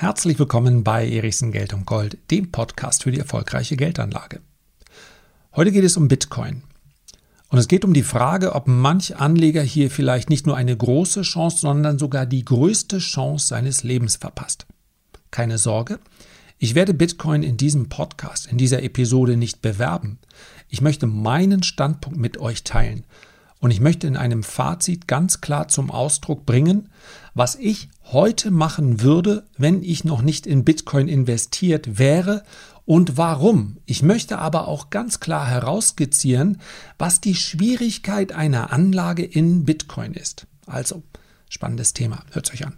Herzlich willkommen bei Erichsen Geld und Gold, dem Podcast für die erfolgreiche Geldanlage. Heute geht es um Bitcoin. Und es geht um die Frage, ob manch Anleger hier vielleicht nicht nur eine große Chance, sondern sogar die größte Chance seines Lebens verpasst. Keine Sorge, ich werde Bitcoin in diesem Podcast, in dieser Episode nicht bewerben. Ich möchte meinen Standpunkt mit euch teilen und ich möchte in einem Fazit ganz klar zum Ausdruck bringen, was ich heute machen würde, wenn ich noch nicht in Bitcoin investiert wäre und warum. Ich möchte aber auch ganz klar herausskizzieren, was die Schwierigkeit einer Anlage in Bitcoin ist. Also, spannendes Thema. Hört euch an.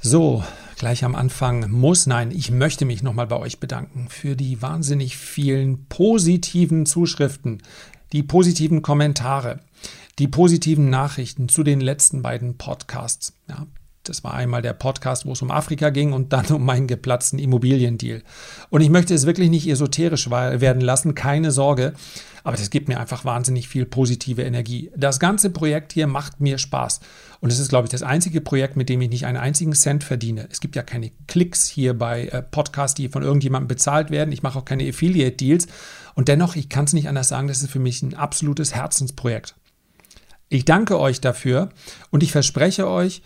So, gleich am Anfang muss, nein, ich möchte mich nochmal bei euch bedanken für die wahnsinnig vielen positiven Zuschriften, die positiven Kommentare, die positiven Nachrichten zu den letzten beiden Podcasts. Ja, das war einmal der Podcast, wo es um Afrika ging und dann um meinen geplatzten Immobiliendeal. Und ich möchte es wirklich nicht esoterisch werden lassen, keine Sorge. Aber das gibt mir einfach wahnsinnig viel positive Energie. Das ganze Projekt hier macht mir Spaß. Und es ist, glaube ich, das einzige Projekt, mit dem ich nicht einen einzigen Cent verdiene. Es gibt ja keine Klicks hier bei äh, Podcasts, die von irgendjemandem bezahlt werden. Ich mache auch keine Affiliate-Deals. Und dennoch, ich kann es nicht anders sagen, das ist für mich ein absolutes Herzensprojekt. Ich danke euch dafür und ich verspreche euch,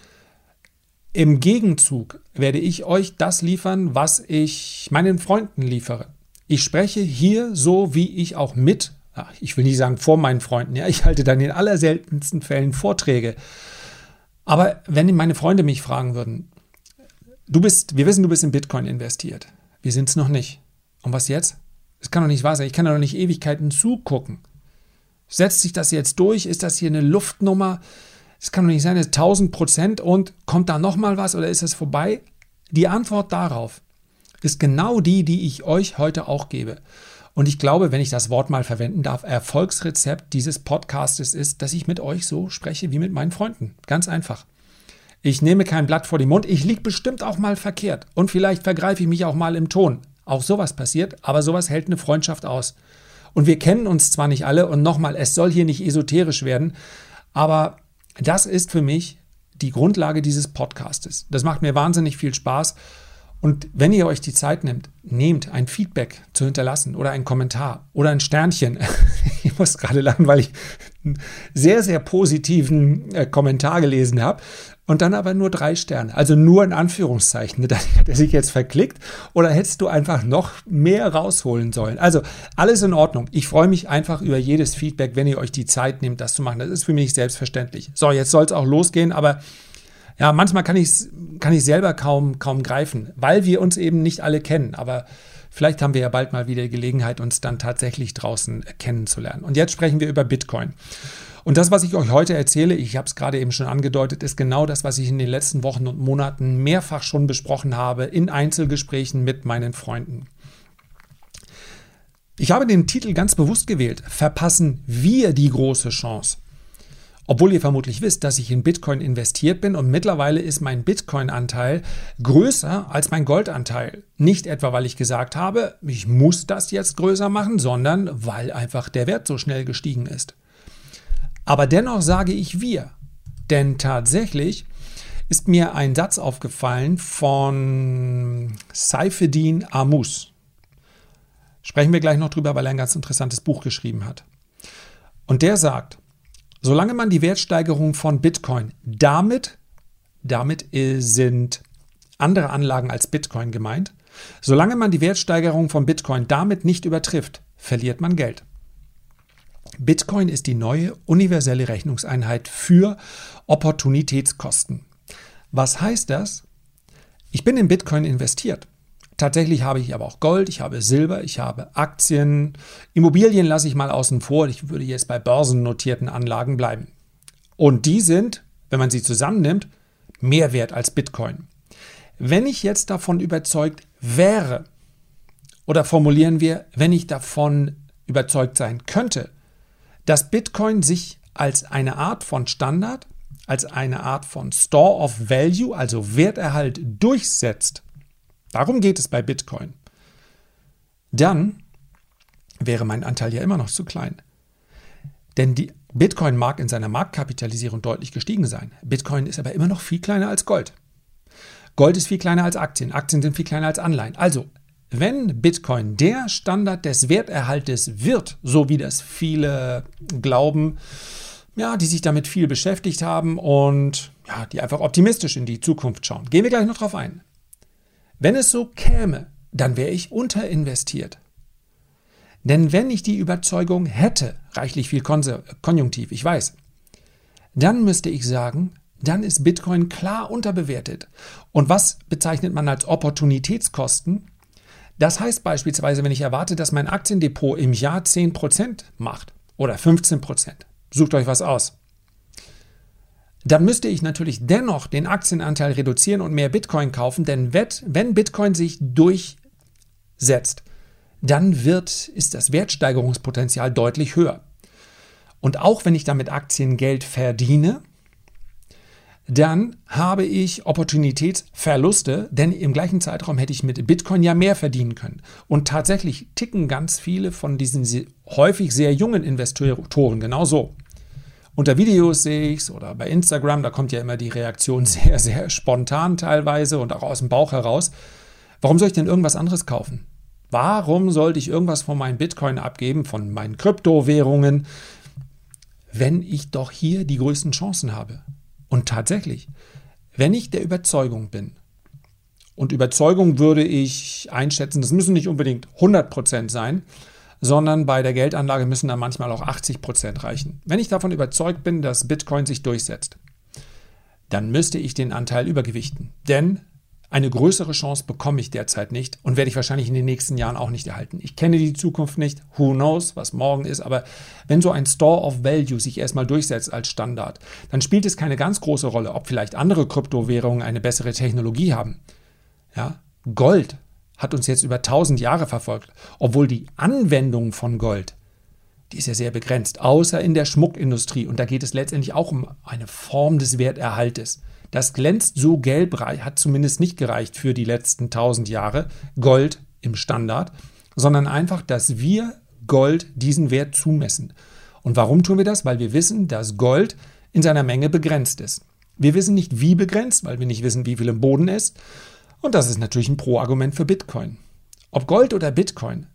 im Gegenzug werde ich euch das liefern, was ich meinen Freunden liefere. Ich spreche hier so, wie ich auch mit, ich will nicht sagen vor meinen Freunden, ja, ich halte dann in allerseltensten Fällen Vorträge. Aber wenn meine Freunde mich fragen würden, du bist, wir wissen, du bist in Bitcoin investiert. Wir sind es noch nicht. Und was jetzt? Es kann doch nicht wahr sein. Ich kann doch nicht Ewigkeiten zugucken. Setzt sich das jetzt durch? Ist das hier eine Luftnummer? Es kann doch nicht sein, es ist 1000 Prozent und kommt da nochmal was oder ist es vorbei? Die Antwort darauf ist genau die, die ich euch heute auch gebe. Und ich glaube, wenn ich das Wort mal verwenden darf, Erfolgsrezept dieses Podcastes ist, dass ich mit euch so spreche wie mit meinen Freunden. Ganz einfach. Ich nehme kein Blatt vor den Mund. Ich liege bestimmt auch mal verkehrt. Und vielleicht vergreife ich mich auch mal im Ton. Auch sowas passiert, aber sowas hält eine Freundschaft aus. Und wir kennen uns zwar nicht alle und nochmal, es soll hier nicht esoterisch werden, aber das ist für mich die Grundlage dieses Podcastes. Das macht mir wahnsinnig viel Spaß. Und wenn ihr euch die Zeit nehmt, nehmt ein Feedback zu hinterlassen oder einen Kommentar oder ein Sternchen. ich muss gerade lachen, weil ich einen sehr, sehr positiven äh, Kommentar gelesen habe und dann aber nur drei Sterne. Also nur in Anführungszeichen. Hat er sich jetzt verklickt oder hättest du einfach noch mehr rausholen sollen. Also alles in Ordnung. Ich freue mich einfach über jedes Feedback, wenn ihr euch die Zeit nehmt, das zu machen. Das ist für mich selbstverständlich. So, jetzt soll es auch losgehen, aber ja, manchmal kann ich kann ich selber kaum, kaum greifen, weil wir uns eben nicht alle kennen. Aber vielleicht haben wir ja bald mal wieder Gelegenheit, uns dann tatsächlich draußen kennenzulernen. Und jetzt sprechen wir über Bitcoin. Und das, was ich euch heute erzähle, ich habe es gerade eben schon angedeutet, ist genau das, was ich in den letzten Wochen und Monaten mehrfach schon besprochen habe in Einzelgesprächen mit meinen Freunden. Ich habe den Titel ganz bewusst gewählt. Verpassen wir die große Chance? Obwohl ihr vermutlich wisst, dass ich in Bitcoin investiert bin und mittlerweile ist mein Bitcoin-Anteil größer als mein Goldanteil. Nicht etwa, weil ich gesagt habe, ich muss das jetzt größer machen, sondern weil einfach der Wert so schnell gestiegen ist. Aber dennoch sage ich wir, denn tatsächlich ist mir ein Satz aufgefallen von Saifeddin Amus. Sprechen wir gleich noch drüber, weil er ein ganz interessantes Buch geschrieben hat. Und der sagt, Solange man die Wertsteigerung von Bitcoin damit, damit sind andere Anlagen als Bitcoin gemeint, solange man die Wertsteigerung von Bitcoin damit nicht übertrifft, verliert man Geld. Bitcoin ist die neue universelle Rechnungseinheit für Opportunitätskosten. Was heißt das? Ich bin in Bitcoin investiert. Tatsächlich habe ich aber auch Gold, ich habe Silber, ich habe Aktien. Immobilien lasse ich mal außen vor. Ich würde jetzt bei börsennotierten Anlagen bleiben. Und die sind, wenn man sie zusammennimmt, mehr wert als Bitcoin. Wenn ich jetzt davon überzeugt wäre, oder formulieren wir, wenn ich davon überzeugt sein könnte, dass Bitcoin sich als eine Art von Standard, als eine Art von Store of Value, also Werterhalt durchsetzt, Darum geht es bei Bitcoin. Dann wäre mein Anteil ja immer noch zu klein. Denn die Bitcoin mag in seiner Marktkapitalisierung deutlich gestiegen sein. Bitcoin ist aber immer noch viel kleiner als Gold. Gold ist viel kleiner als Aktien. Aktien sind viel kleiner als Anleihen. Also, wenn Bitcoin der Standard des Werterhaltes wird, so wie das viele glauben, ja, die sich damit viel beschäftigt haben und ja, die einfach optimistisch in die Zukunft schauen. Gehen wir gleich noch drauf ein. Wenn es so käme, dann wäre ich unterinvestiert. Denn wenn ich die Überzeugung hätte, reichlich viel Konjunktiv, ich weiß, dann müsste ich sagen, dann ist Bitcoin klar unterbewertet. Und was bezeichnet man als Opportunitätskosten? Das heißt beispielsweise, wenn ich erwarte, dass mein Aktiendepot im Jahr 10% macht oder 15%, sucht euch was aus, dann müsste ich natürlich dennoch den Aktienanteil reduzieren und mehr Bitcoin kaufen, denn wenn Bitcoin sich durchsetzt, dann wird, ist das Wertsteigerungspotenzial deutlich höher. Und auch wenn ich damit Aktiengeld verdiene, dann habe ich Opportunitätsverluste, denn im gleichen Zeitraum hätte ich mit Bitcoin ja mehr verdienen können. Und tatsächlich ticken ganz viele von diesen häufig sehr jungen Investoren genauso. Unter Videos sehe ich es oder bei Instagram, da kommt ja immer die Reaktion sehr, sehr spontan teilweise und auch aus dem Bauch heraus. Warum soll ich denn irgendwas anderes kaufen? Warum sollte ich irgendwas von meinen Bitcoin abgeben, von meinen Kryptowährungen, wenn ich doch hier die größten Chancen habe? Und tatsächlich, wenn ich der Überzeugung bin, und Überzeugung würde ich einschätzen, das müssen nicht unbedingt 100% sein, sondern bei der Geldanlage müssen dann manchmal auch 80% reichen. Wenn ich davon überzeugt bin, dass Bitcoin sich durchsetzt, dann müsste ich den Anteil übergewichten. Denn eine größere Chance bekomme ich derzeit nicht und werde ich wahrscheinlich in den nächsten Jahren auch nicht erhalten. Ich kenne die Zukunft nicht, who knows, was morgen ist, aber wenn so ein Store of Value sich erstmal durchsetzt als Standard, dann spielt es keine ganz große Rolle, ob vielleicht andere Kryptowährungen eine bessere Technologie haben. Ja, Gold hat uns jetzt über 1000 Jahre verfolgt, obwohl die Anwendung von Gold, die ist ja sehr begrenzt, außer in der Schmuckindustrie und da geht es letztendlich auch um eine Form des Werterhaltes. Das glänzt so gelb, hat zumindest nicht gereicht für die letzten 1000 Jahre Gold im Standard, sondern einfach, dass wir Gold diesen Wert zumessen. Und warum tun wir das? Weil wir wissen, dass Gold in seiner Menge begrenzt ist. Wir wissen nicht, wie begrenzt, weil wir nicht wissen, wie viel im Boden ist. Und das ist natürlich ein Pro-Argument für Bitcoin. Ob Gold oder Bitcoin,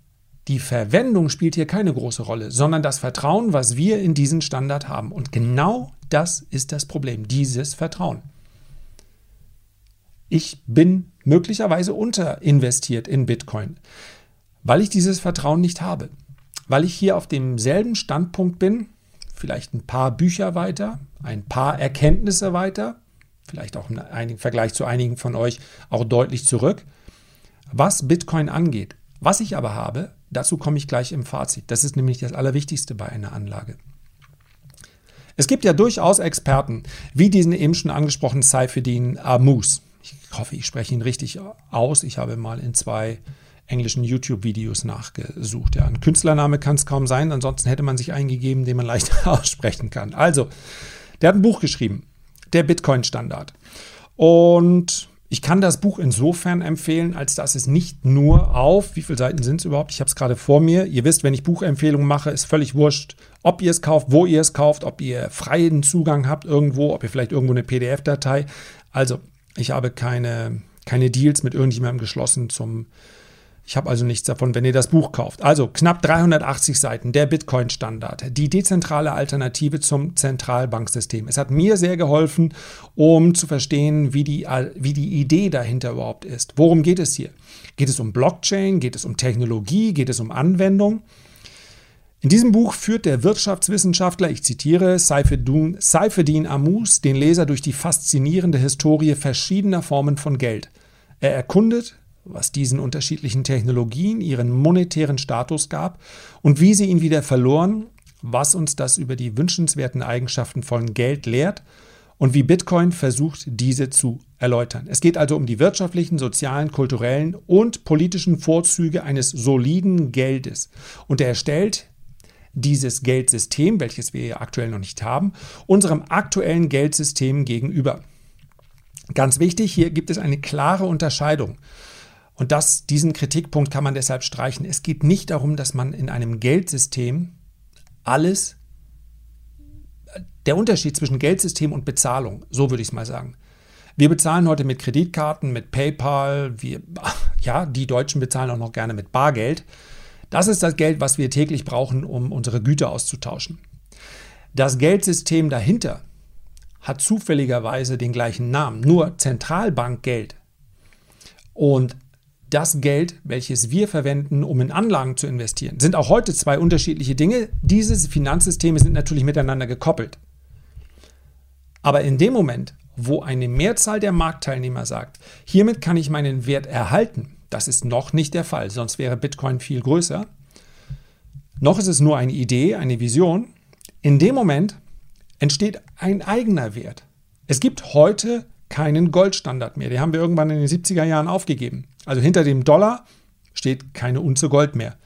die Verwendung spielt hier keine große Rolle, sondern das Vertrauen, was wir in diesen Standard haben. Und genau das ist das Problem, dieses Vertrauen ich bin möglicherweise unterinvestiert in Bitcoin, weil ich dieses Vertrauen nicht habe. Weil ich hier auf demselben Standpunkt bin, vielleicht ein paar Bücher weiter, ein paar Erkenntnisse weiter, vielleicht auch im Vergleich zu einigen von euch auch deutlich zurück, was Bitcoin angeht. Was ich aber habe, dazu komme ich gleich im Fazit. Das ist nämlich das Allerwichtigste bei einer Anlage. Es gibt ja durchaus Experten, wie diesen eben schon angesprochenen Saifeddin Amus. Ich hoffe, ich spreche ihn richtig aus. Ich habe mal in zwei englischen YouTube-Videos nachgesucht. Ja, ein Künstlername kann es kaum sein, ansonsten hätte man sich eingegeben, den man leicht aussprechen kann. Also, der hat ein Buch geschrieben, der Bitcoin-Standard. Und ich kann das Buch insofern empfehlen, als dass es nicht nur auf, wie viele Seiten sind es überhaupt? Ich habe es gerade vor mir. Ihr wisst, wenn ich Buchempfehlungen mache, ist völlig wurscht, ob ihr es kauft, wo ihr es kauft, ob ihr freien Zugang habt irgendwo, ob ihr vielleicht irgendwo eine PDF-Datei. Also, ich habe keine, keine Deals mit irgendjemandem geschlossen zum. Ich habe also nichts davon, wenn ihr das Buch kauft. Also knapp 380 Seiten, der Bitcoin-Standard, die dezentrale Alternative zum Zentralbanksystem. Es hat mir sehr geholfen, um zu verstehen, wie die, wie die Idee dahinter überhaupt ist. Worum geht es hier? Geht es um Blockchain? Geht es um Technologie? Geht es um Anwendung? In diesem Buch führt der Wirtschaftswissenschaftler, ich zitiere, Saifeddin Amus, den Leser durch die faszinierende Historie verschiedener Formen von Geld. Er erkundet, was diesen unterschiedlichen Technologien ihren monetären Status gab und wie sie ihn wieder verloren, was uns das über die wünschenswerten Eigenschaften von Geld lehrt und wie Bitcoin versucht, diese zu erläutern. Es geht also um die wirtschaftlichen, sozialen, kulturellen und politischen Vorzüge eines soliden Geldes. Und er stellt dieses Geldsystem, welches wir aktuell noch nicht haben, unserem aktuellen Geldsystem gegenüber. Ganz wichtig, hier gibt es eine klare Unterscheidung. Und das, diesen Kritikpunkt kann man deshalb streichen. Es geht nicht darum, dass man in einem Geldsystem alles der Unterschied zwischen Geldsystem und Bezahlung, so würde ich es mal sagen. Wir bezahlen heute mit Kreditkarten, mit PayPal, wir, ja, die Deutschen bezahlen auch noch gerne mit Bargeld. Das ist das Geld, was wir täglich brauchen, um unsere Güter auszutauschen. Das Geldsystem dahinter hat zufälligerweise den gleichen Namen, nur Zentralbankgeld. Und das Geld, welches wir verwenden, um in Anlagen zu investieren, sind auch heute zwei unterschiedliche Dinge. Diese Finanzsysteme sind natürlich miteinander gekoppelt. Aber in dem Moment, wo eine Mehrzahl der Marktteilnehmer sagt, hiermit kann ich meinen Wert erhalten, das ist noch nicht der Fall, sonst wäre Bitcoin viel größer. Noch ist es nur eine Idee, eine Vision. In dem Moment entsteht ein eigener Wert. Es gibt heute keinen Goldstandard mehr. Den haben wir irgendwann in den 70er Jahren aufgegeben. Also hinter dem Dollar steht keine Unze Gold mehr.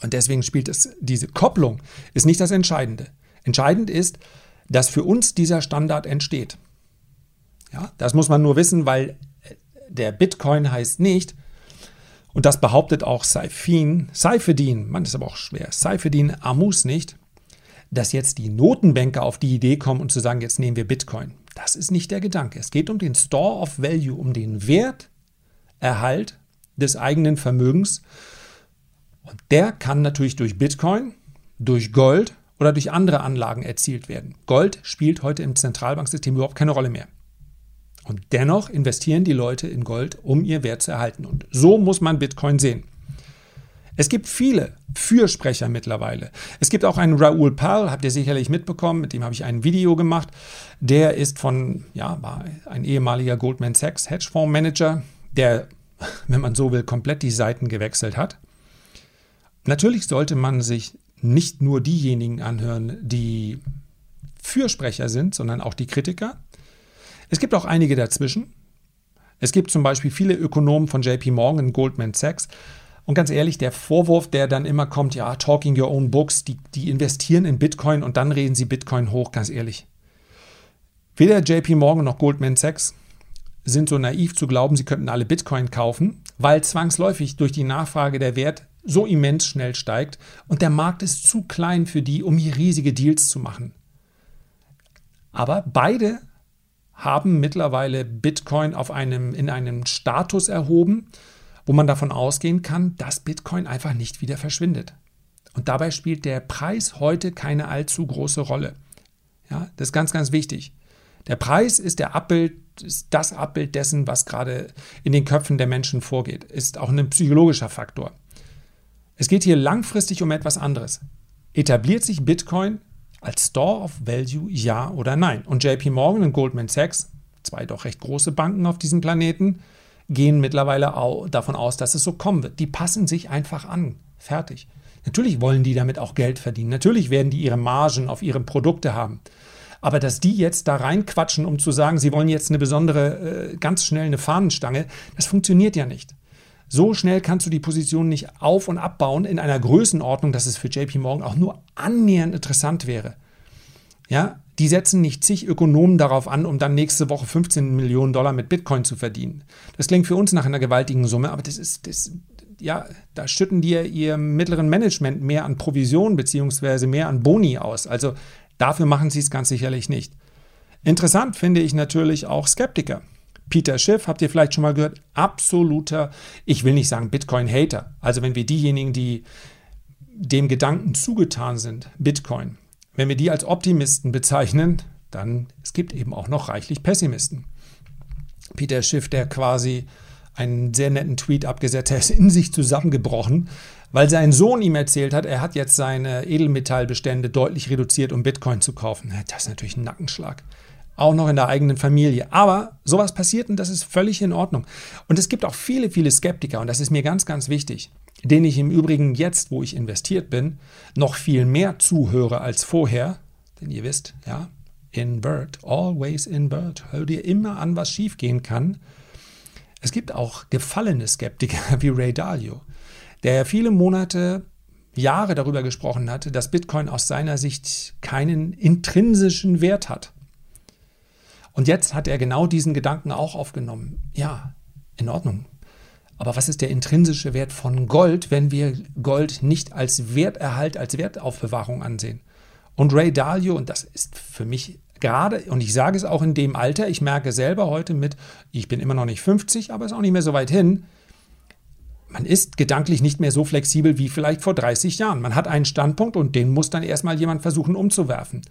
Und deswegen spielt es, diese Kopplung ist nicht das Entscheidende. Entscheidend ist, dass für uns dieser Standard entsteht. Ja, das muss man nur wissen, weil der Bitcoin heißt nicht, und das behauptet auch Saifin, Saifedin, man ist aber auch schwer, Saifedin Amus nicht, dass jetzt die Notenbanker auf die Idee kommen und zu sagen, jetzt nehmen wir Bitcoin. Das ist nicht der Gedanke. Es geht um den Store of Value, um den Werterhalt des eigenen Vermögens. Und der kann natürlich durch Bitcoin, durch Gold oder durch andere Anlagen erzielt werden. Gold spielt heute im Zentralbanksystem überhaupt keine Rolle mehr. Und dennoch investieren die Leute in Gold, um ihr Wert zu erhalten. Und so muss man Bitcoin sehen. Es gibt viele Fürsprecher mittlerweile. Es gibt auch einen Raoul Pal, habt ihr sicherlich mitbekommen, mit dem habe ich ein Video gemacht. Der ist von, ja, war ein ehemaliger Goldman Sachs Hedgefondsmanager, der, wenn man so will, komplett die Seiten gewechselt hat. Natürlich sollte man sich nicht nur diejenigen anhören, die Fürsprecher sind, sondern auch die Kritiker. Es gibt auch einige dazwischen. Es gibt zum Beispiel viele Ökonomen von JP Morgan Goldman Sachs, und ganz ehrlich, der Vorwurf, der dann immer kommt, ja, talking your own books, die, die investieren in Bitcoin und dann reden sie Bitcoin hoch, ganz ehrlich. Weder JP Morgan noch Goldman Sachs sind so naiv zu glauben, sie könnten alle Bitcoin kaufen, weil zwangsläufig durch die Nachfrage der Wert so immens schnell steigt und der Markt ist zu klein für die, um hier riesige Deals zu machen. Aber beide haben mittlerweile Bitcoin auf einem, in einem Status erhoben, wo man davon ausgehen kann, dass Bitcoin einfach nicht wieder verschwindet. Und dabei spielt der Preis heute keine allzu große Rolle. Ja, das ist ganz, ganz wichtig. Der Preis ist der Abbild, ist das Abbild dessen, was gerade in den Köpfen der Menschen vorgeht. Ist auch ein psychologischer Faktor. Es geht hier langfristig um etwas anderes. Etabliert sich Bitcoin als Store of Value, ja oder nein? Und JP Morgan und Goldman Sachs, zwei doch recht große Banken auf diesem Planeten, gehen mittlerweile davon aus, dass es so kommen wird. Die passen sich einfach an. Fertig. Natürlich wollen die damit auch Geld verdienen. Natürlich werden die ihre Margen auf ihre Produkte haben. Aber dass die jetzt da reinquatschen, um zu sagen, sie wollen jetzt eine besondere, äh, ganz schnell eine Fahnenstange, das funktioniert ja nicht. So schnell kannst du die Position nicht auf- und abbauen in einer Größenordnung, dass es für JP Morgan auch nur annähernd interessant wäre. Ja, die setzen nicht zig Ökonomen darauf an, um dann nächste Woche 15 Millionen Dollar mit Bitcoin zu verdienen. Das klingt für uns nach einer gewaltigen Summe, aber das ist, das, ja, da schütten die ihr mittleren Management mehr an Provision bzw. mehr an Boni aus. Also dafür machen sie es ganz sicherlich nicht. Interessant finde ich natürlich auch Skeptiker. Peter Schiff, habt ihr vielleicht schon mal gehört, absoluter, ich will nicht sagen Bitcoin-Hater. Also wenn wir diejenigen, die dem Gedanken zugetan sind, Bitcoin, wenn wir die als Optimisten bezeichnen, dann es gibt eben auch noch reichlich Pessimisten. Peter Schiff, der quasi einen sehr netten Tweet abgesetzt hat, ist in sich zusammengebrochen, weil sein Sohn ihm erzählt hat, er hat jetzt seine Edelmetallbestände deutlich reduziert, um Bitcoin zu kaufen. Das ist natürlich ein Nackenschlag. Auch noch in der eigenen Familie. Aber sowas passiert und das ist völlig in Ordnung. Und es gibt auch viele, viele Skeptiker und das ist mir ganz, ganz wichtig den ich im Übrigen jetzt, wo ich investiert bin, noch viel mehr zuhöre als vorher. Denn ihr wisst, ja, invert, always invert. Hör dir immer an, was schiefgehen kann. Es gibt auch gefallene Skeptiker wie Ray Dalio, der viele Monate, Jahre darüber gesprochen hatte, dass Bitcoin aus seiner Sicht keinen intrinsischen Wert hat. Und jetzt hat er genau diesen Gedanken auch aufgenommen. Ja, in Ordnung. Aber was ist der intrinsische Wert von Gold, wenn wir Gold nicht als Werterhalt, als Wertaufbewahrung ansehen? Und Ray Dalio, und das ist für mich gerade, und ich sage es auch in dem Alter, ich merke selber heute mit, ich bin immer noch nicht 50, aber ist auch nicht mehr so weit hin, man ist gedanklich nicht mehr so flexibel wie vielleicht vor 30 Jahren. Man hat einen Standpunkt und den muss dann erstmal jemand versuchen umzuwerfen.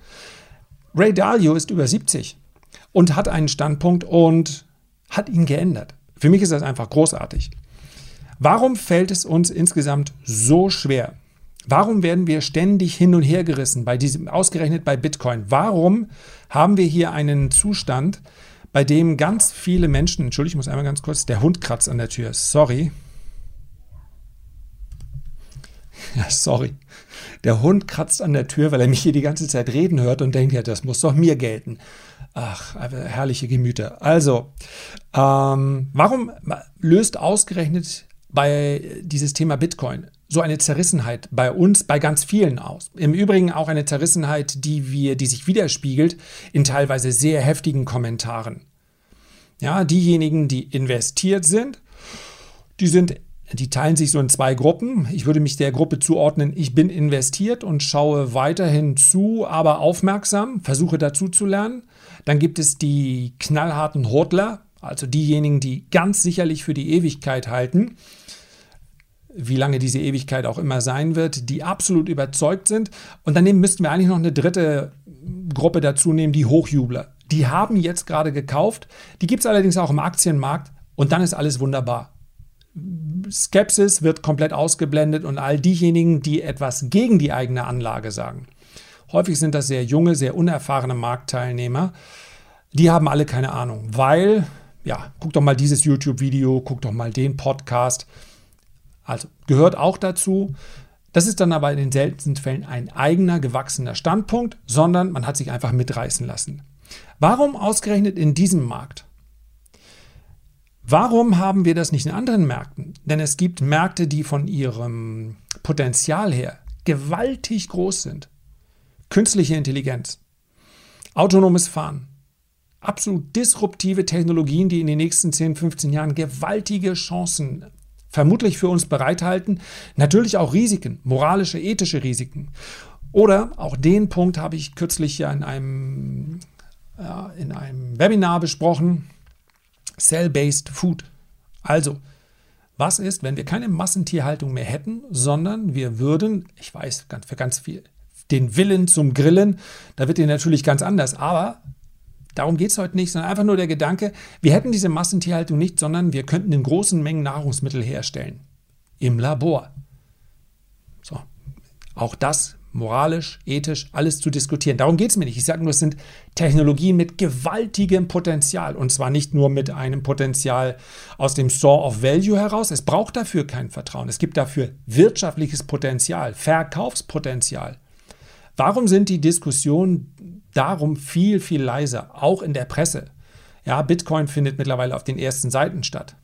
Ray Dalio ist über 70 und hat einen Standpunkt und hat ihn geändert. Für mich ist das einfach großartig. Warum fällt es uns insgesamt so schwer? Warum werden wir ständig hin und her gerissen bei diesem, ausgerechnet bei Bitcoin? Warum haben wir hier einen Zustand, bei dem ganz viele Menschen, entschuldige, ich muss einmal ganz kurz, der Hund kratzt an der Tür, sorry. Ja, sorry. Der Hund kratzt an der Tür, weil er mich hier die ganze Zeit reden hört und denkt, ja, das muss doch mir gelten. Ach, herrliche Gemüter. Also, ähm, warum löst ausgerechnet bei dieses Thema Bitcoin so eine Zerrissenheit bei uns, bei ganz vielen aus? Im Übrigen auch eine Zerrissenheit, die wir, die sich widerspiegelt in teilweise sehr heftigen Kommentaren. Ja, diejenigen, die investiert sind, die sind die teilen sich so in zwei Gruppen. Ich würde mich der Gruppe zuordnen, ich bin investiert und schaue weiterhin zu, aber aufmerksam, versuche dazu zu lernen. Dann gibt es die knallharten Hodler, also diejenigen, die ganz sicherlich für die Ewigkeit halten, wie lange diese Ewigkeit auch immer sein wird, die absolut überzeugt sind. Und daneben müssten wir eigentlich noch eine dritte Gruppe dazu nehmen, die Hochjubler. Die haben jetzt gerade gekauft, die gibt es allerdings auch im Aktienmarkt und dann ist alles wunderbar. Skepsis wird komplett ausgeblendet und all diejenigen, die etwas gegen die eigene Anlage sagen. Häufig sind das sehr junge, sehr unerfahrene Marktteilnehmer. Die haben alle keine Ahnung, weil, ja, guck doch mal dieses YouTube-Video, guck doch mal den Podcast. Also gehört auch dazu. Das ist dann aber in den seltensten Fällen ein eigener, gewachsener Standpunkt, sondern man hat sich einfach mitreißen lassen. Warum ausgerechnet in diesem Markt? Warum haben wir das nicht in anderen Märkten? Denn es gibt Märkte, die von ihrem Potenzial her gewaltig groß sind. Künstliche Intelligenz, autonomes Fahren, absolut disruptive Technologien, die in den nächsten 10, 15 Jahren gewaltige Chancen vermutlich für uns bereithalten. Natürlich auch Risiken, moralische, ethische Risiken. Oder auch den Punkt habe ich kürzlich ja in einem, äh, in einem Webinar besprochen Cell-Based Food. Also, was ist, wenn wir keine Massentierhaltung mehr hätten, sondern wir würden, ich weiß, für ganz viel, den Willen zum Grillen, da wird ihr natürlich ganz anders, aber darum geht es heute nicht, sondern einfach nur der Gedanke, wir hätten diese Massentierhaltung nicht, sondern wir könnten in großen Mengen Nahrungsmittel herstellen. Im Labor. So, auch das moralisch, ethisch, alles zu diskutieren. Darum geht es mir nicht. Ich sage nur, es sind Technologien mit gewaltigem Potenzial. Und zwar nicht nur mit einem Potenzial aus dem Store of Value heraus. Es braucht dafür kein Vertrauen. Es gibt dafür wirtschaftliches Potenzial, Verkaufspotenzial. Warum sind die Diskussionen darum viel, viel leiser, auch in der Presse? Ja, Bitcoin findet mittlerweile auf den ersten Seiten statt.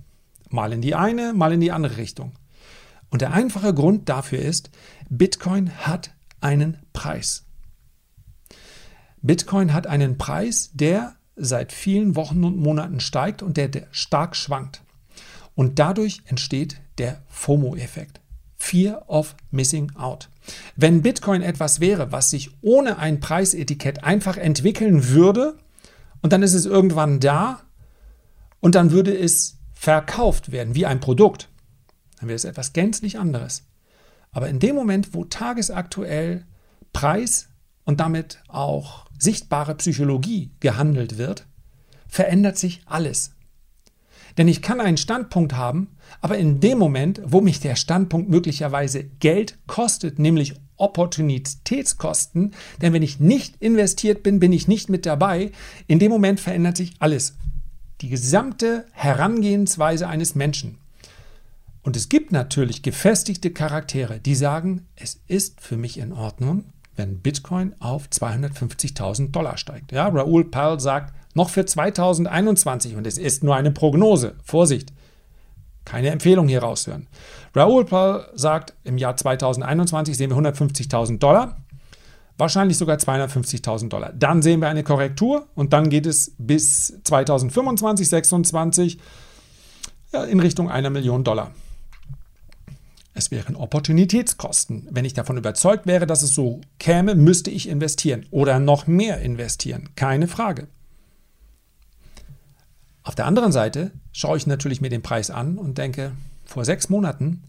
Mal in die eine, mal in die andere Richtung. Und der einfache Grund dafür ist, Bitcoin hat einen Preis. Bitcoin hat einen Preis, der seit vielen Wochen und Monaten steigt und der, der stark schwankt. Und dadurch entsteht der FOMO-Effekt. Fear of Missing Out. Wenn Bitcoin etwas wäre, was sich ohne ein Preisetikett einfach entwickeln würde und dann ist es irgendwann da und dann würde es verkauft werden wie ein Produkt, dann wäre es etwas gänzlich anderes. Aber in dem Moment, wo tagesaktuell Preis und damit auch sichtbare Psychologie gehandelt wird, verändert sich alles. Denn ich kann einen Standpunkt haben, aber in dem Moment, wo mich der Standpunkt möglicherweise Geld kostet, nämlich Opportunitätskosten, denn wenn ich nicht investiert bin, bin ich nicht mit dabei, in dem Moment verändert sich alles. Die gesamte Herangehensweise eines Menschen. Und es gibt natürlich gefestigte Charaktere, die sagen, es ist für mich in Ordnung, wenn Bitcoin auf 250.000 Dollar steigt. Ja, Raoul Pal sagt, noch für 2021 und es ist nur eine Prognose. Vorsicht, keine Empfehlung hier raushören. Raoul Pal sagt, im Jahr 2021 sehen wir 150.000 Dollar, wahrscheinlich sogar 250.000 Dollar. Dann sehen wir eine Korrektur und dann geht es bis 2025, 2026 ja, in Richtung einer Million Dollar. Es wären Opportunitätskosten. Wenn ich davon überzeugt wäre, dass es so käme, müsste ich investieren oder noch mehr investieren. Keine Frage. Auf der anderen Seite schaue ich natürlich mir den Preis an und denke, vor sechs Monaten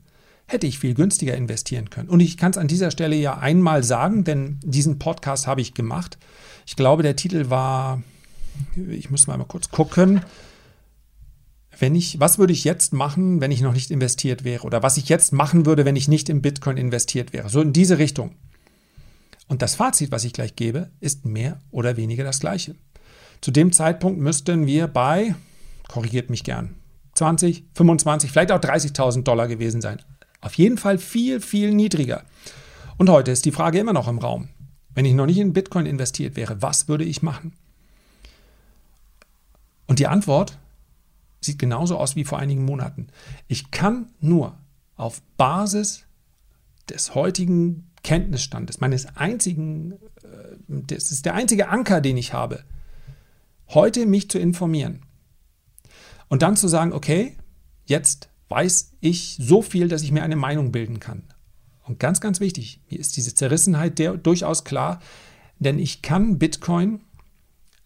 hätte ich viel günstiger investieren können. Und ich kann es an dieser Stelle ja einmal sagen, denn diesen Podcast habe ich gemacht. Ich glaube, der Titel war, ich muss mal kurz gucken, wenn ich, was würde ich jetzt machen, wenn ich noch nicht investiert wäre? Oder was ich jetzt machen würde, wenn ich nicht in Bitcoin investiert wäre? So in diese Richtung. Und das Fazit, was ich gleich gebe, ist mehr oder weniger das gleiche. Zu dem Zeitpunkt müssten wir bei, korrigiert mich gern, 20, 25, vielleicht auch 30.000 Dollar gewesen sein. Auf jeden Fall viel, viel niedriger. Und heute ist die Frage immer noch im Raum. Wenn ich noch nicht in Bitcoin investiert wäre, was würde ich machen? Und die Antwort sieht genauso aus wie vor einigen Monaten. Ich kann nur auf Basis des heutigen Kenntnisstandes, meines einzigen, äh, das ist der einzige Anker, den ich habe, heute mich zu informieren. Und dann zu sagen, okay, jetzt weiß ich so viel, dass ich mir eine Meinung bilden kann. Und ganz, ganz wichtig, mir ist diese Zerrissenheit der, durchaus klar, denn ich kann Bitcoin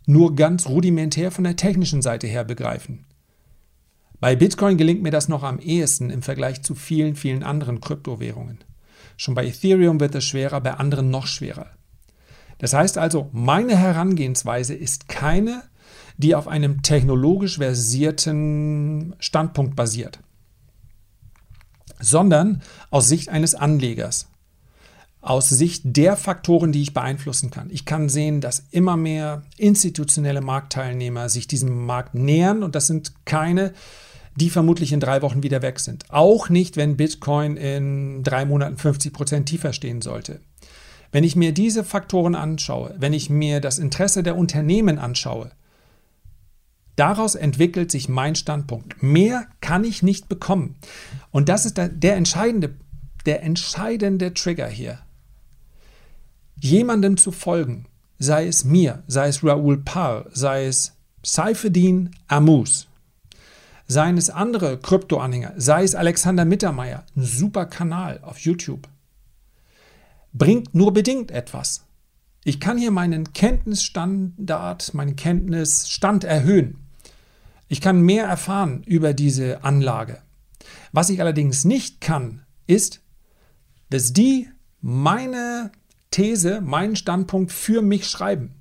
nur ganz rudimentär von der technischen Seite her begreifen. Bei Bitcoin gelingt mir das noch am ehesten im Vergleich zu vielen, vielen anderen Kryptowährungen. Schon bei Ethereum wird es schwerer, bei anderen noch schwerer. Das heißt also, meine Herangehensweise ist keine, die auf einem technologisch versierten Standpunkt basiert, sondern aus Sicht eines Anlegers aus Sicht der Faktoren, die ich beeinflussen kann. Ich kann sehen, dass immer mehr institutionelle Marktteilnehmer sich diesem Markt nähern und das sind keine die vermutlich in drei Wochen wieder weg sind. Auch nicht, wenn Bitcoin in drei Monaten 50 Prozent tiefer stehen sollte. Wenn ich mir diese Faktoren anschaue, wenn ich mir das Interesse der Unternehmen anschaue, daraus entwickelt sich mein Standpunkt. Mehr kann ich nicht bekommen. Und das ist der, entscheidende, der entscheidende Trigger hier. Jemandem zu folgen, sei es mir, sei es Raoul Parr, sei es Saifeddin Amus, seien es andere Krypto-Anhänger, sei es Alexander Mittermeier, ein super Kanal auf YouTube, bringt nur bedingt etwas. Ich kann hier meinen Kenntnisstandard, meinen Kenntnisstand erhöhen. Ich kann mehr erfahren über diese Anlage. Was ich allerdings nicht kann, ist, dass die meine These, meinen Standpunkt für mich schreiben.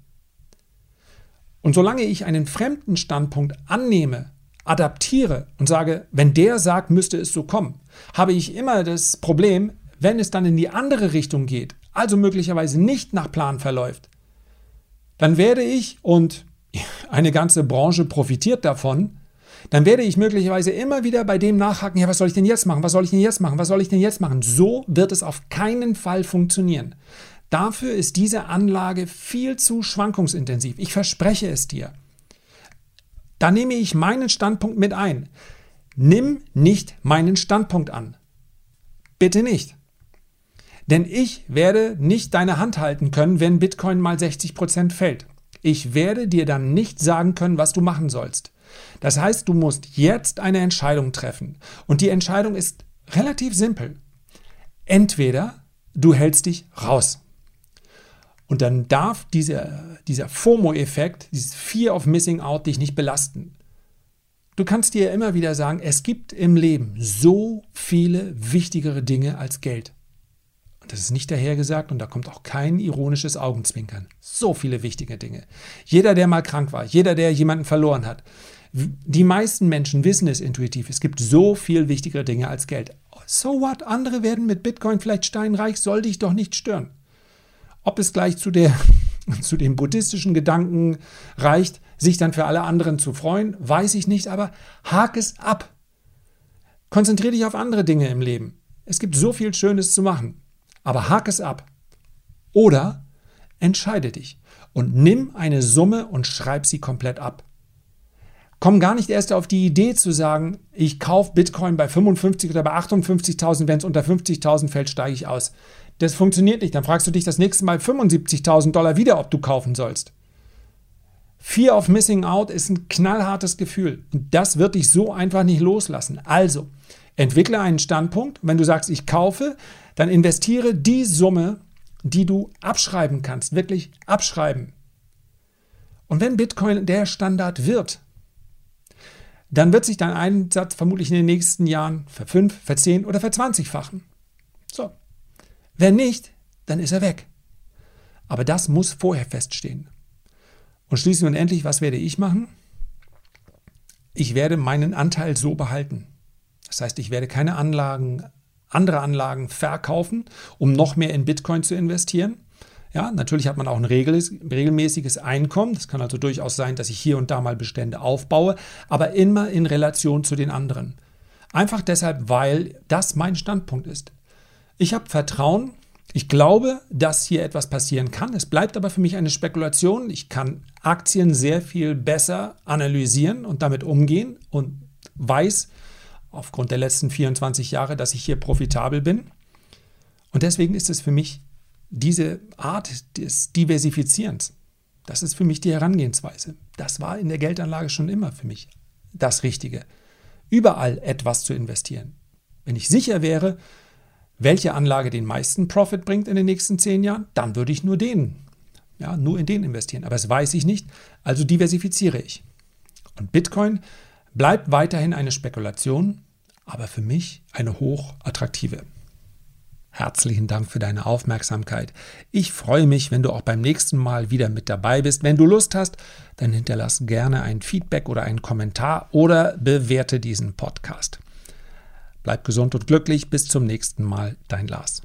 Und solange ich einen fremden Standpunkt annehme, adaptiere und sage, wenn der sagt, müsste es so kommen, habe ich immer das Problem, wenn es dann in die andere Richtung geht, also möglicherweise nicht nach Plan verläuft, dann werde ich, und eine ganze Branche profitiert davon, dann werde ich möglicherweise immer wieder bei dem nachhaken, ja, was soll ich denn jetzt machen? Was soll ich denn jetzt machen? Was soll ich denn jetzt machen? So wird es auf keinen Fall funktionieren. Dafür ist diese Anlage viel zu schwankungsintensiv. Ich verspreche es dir. Da nehme ich meinen Standpunkt mit ein. Nimm nicht meinen Standpunkt an. Bitte nicht. Denn ich werde nicht deine Hand halten können, wenn Bitcoin mal 60% fällt. Ich werde dir dann nicht sagen können, was du machen sollst. Das heißt, du musst jetzt eine Entscheidung treffen. Und die Entscheidung ist relativ simpel. Entweder du hältst dich raus. Und dann darf dieser, dieser FOMO-Effekt, dieses Fear of Missing Out, dich nicht belasten. Du kannst dir immer wieder sagen, es gibt im Leben so viele wichtigere Dinge als Geld. Und das ist nicht dahergesagt und da kommt auch kein ironisches Augenzwinkern. So viele wichtige Dinge. Jeder, der mal krank war, jeder, der jemanden verloren hat. Die meisten Menschen wissen es intuitiv. Es gibt so viel wichtigere Dinge als Geld. So what? Andere werden mit Bitcoin vielleicht steinreich, soll dich doch nicht stören. Ob es gleich zu, der, zu dem buddhistischen Gedanken reicht, sich dann für alle anderen zu freuen, weiß ich nicht, aber hak es ab. Konzentriere dich auf andere Dinge im Leben. Es gibt so viel Schönes zu machen, aber hak es ab. Oder entscheide dich und nimm eine Summe und schreib sie komplett ab. Komm gar nicht erst auf die Idee zu sagen, ich kaufe Bitcoin bei 55 oder bei 58.000, wenn es unter 50.000 fällt, steige ich aus. Das funktioniert nicht. Dann fragst du dich das nächste Mal 75.000 Dollar wieder, ob du kaufen sollst. Fear of Missing Out ist ein knallhartes Gefühl. Und das wird dich so einfach nicht loslassen. Also, entwickle einen Standpunkt. Wenn du sagst, ich kaufe, dann investiere die Summe, die du abschreiben kannst. Wirklich abschreiben. Und wenn Bitcoin der Standard wird, dann wird sich dein Einsatz vermutlich in den nächsten Jahren verfünf, verzehn oder verzwanzigfachen. Wenn nicht, dann ist er weg. Aber das muss vorher feststehen. Und schließlich und endlich, was werde ich machen? Ich werde meinen Anteil so behalten. Das heißt, ich werde keine Anlagen, andere Anlagen verkaufen, um noch mehr in Bitcoin zu investieren. Ja, natürlich hat man auch ein regelmäßiges Einkommen. Das kann also durchaus sein, dass ich hier und da mal Bestände aufbaue, aber immer in Relation zu den anderen. Einfach deshalb, weil das mein Standpunkt ist. Ich habe Vertrauen ich glaube, dass hier etwas passieren kann. Es bleibt aber für mich eine Spekulation. Ich kann Aktien sehr viel besser analysieren und damit umgehen und weiß aufgrund der letzten 24 Jahre, dass ich hier profitabel bin. Und deswegen ist es für mich diese Art des Diversifizierens. Das ist für mich die Herangehensweise. Das war in der Geldanlage schon immer für mich das Richtige. Überall etwas zu investieren. Wenn ich sicher wäre, welche Anlage den meisten Profit bringt in den nächsten zehn Jahren, dann würde ich nur den, ja, nur in den investieren. Aber das weiß ich nicht, also diversifiziere ich. Und Bitcoin bleibt weiterhin eine Spekulation, aber für mich eine hochattraktive. Herzlichen Dank für deine Aufmerksamkeit. Ich freue mich, wenn du auch beim nächsten Mal wieder mit dabei bist. Wenn du Lust hast, dann hinterlass gerne ein Feedback oder einen Kommentar oder bewerte diesen Podcast. Bleib gesund und glücklich. Bis zum nächsten Mal. Dein Lars.